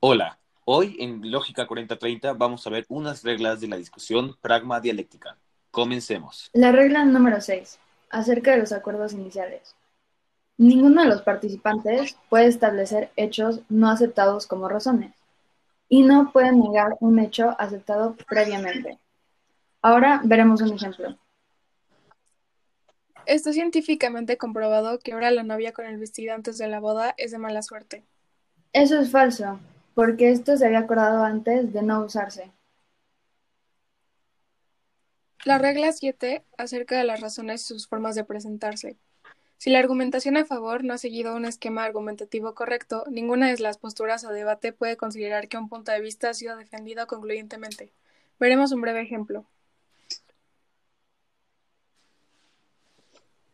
Hoy en Lógica 4030 vamos a ver unas reglas de la discusión pragma dialéctica. Comencemos. La regla número 6, acerca de los acuerdos iniciales. Ninguno de los participantes puede establecer hechos no aceptados como razones y no puede negar un hecho aceptado previamente. Ahora veremos un ejemplo. Está científicamente comprobado que ahora la novia con el vestido antes de la boda es de mala suerte. Eso es falso, porque esto se había acordado antes de no usarse. La regla 7 acerca de las razones y sus formas de presentarse. Si la argumentación a favor no ha seguido un esquema argumentativo correcto, ninguna de las posturas o debate puede considerar que un punto de vista ha sido defendido concluyentemente. Veremos un breve ejemplo.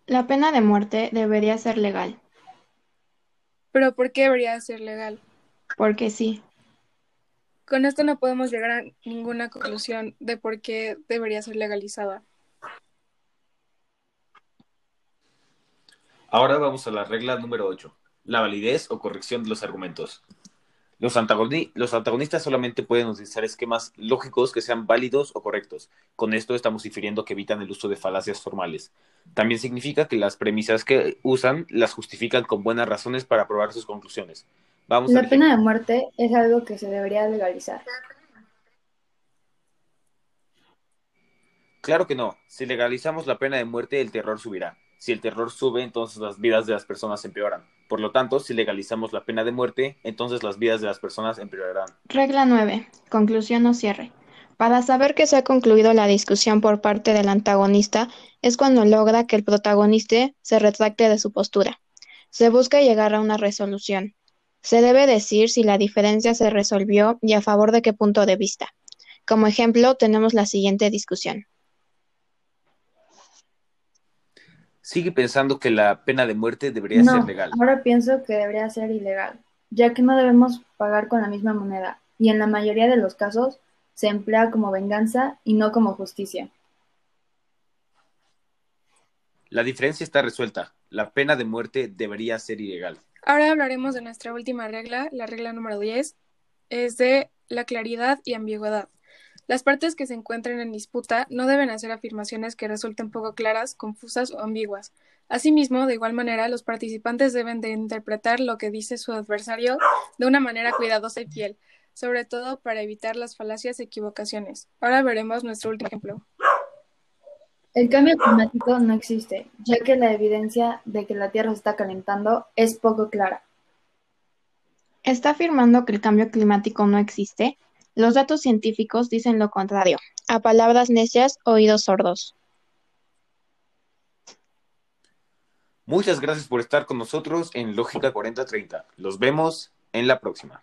La pena de muerte debería ser legal. ¿Pero por qué debería ser legal? Porque sí. Con esto no podemos llegar a ninguna conclusión de por qué debería ser legalizada. Ahora vamos a la regla número 8, la validez o corrección de los argumentos. Los, antagonistas solamente pueden utilizar esquemas lógicos que sean válidos o correctos. Con esto estamos difiriendo que evitan el uso de falacias formales. También significa que las premisas que usan las justifican con buenas razones para probar sus conclusiones. Vamos la pena de muerte es algo que se debería legalizar. Claro que no. Si legalizamos la pena de muerte, el terror subirá. Si el terror sube, entonces las vidas de las personas empeoran. Por lo tanto, si legalizamos la pena de muerte, entonces las vidas de las personas empeorarán. Regla 9. Conclusión o cierre. Para saber que se ha concluido la discusión por parte del antagonista es cuando logra que el protagonista se retracte de su postura. Se busca llegar a una resolución. Se debe decir si la diferencia se resolvió y a favor de qué punto de vista. Como ejemplo, tenemos la siguiente discusión. sigue pensando que la pena de muerte debería ser legal. Ahora pienso que debería ser ilegal, ya que no debemos pagar con la misma moneda y en la mayoría de los casos se emplea como venganza y no como justicia. La diferencia está resuelta. La pena de muerte debería ser ilegal. Ahora hablaremos de nuestra última regla, la regla número 10, es de la claridad y ambigüedad. Las partes que se encuentren en disputa no deben hacer afirmaciones que resulten poco claras, confusas o ambiguas. Asimismo, de igual manera, los participantes deben de interpretar lo que dice su adversario de una manera cuidadosa y fiel, sobre todo para evitar las falacias y equivocaciones. Ahora veremos nuestro último ejemplo. El cambio climático no existe, ya que la evidencia de que la Tierra se está calentando es poco clara. ¿Está afirmando que el cambio climático no existe? Los datos científicos dicen lo contrario. A palabras necias, oídos sordos. Muchas gracias por estar con nosotros en Lógica 4030. Los vemos en la próxima.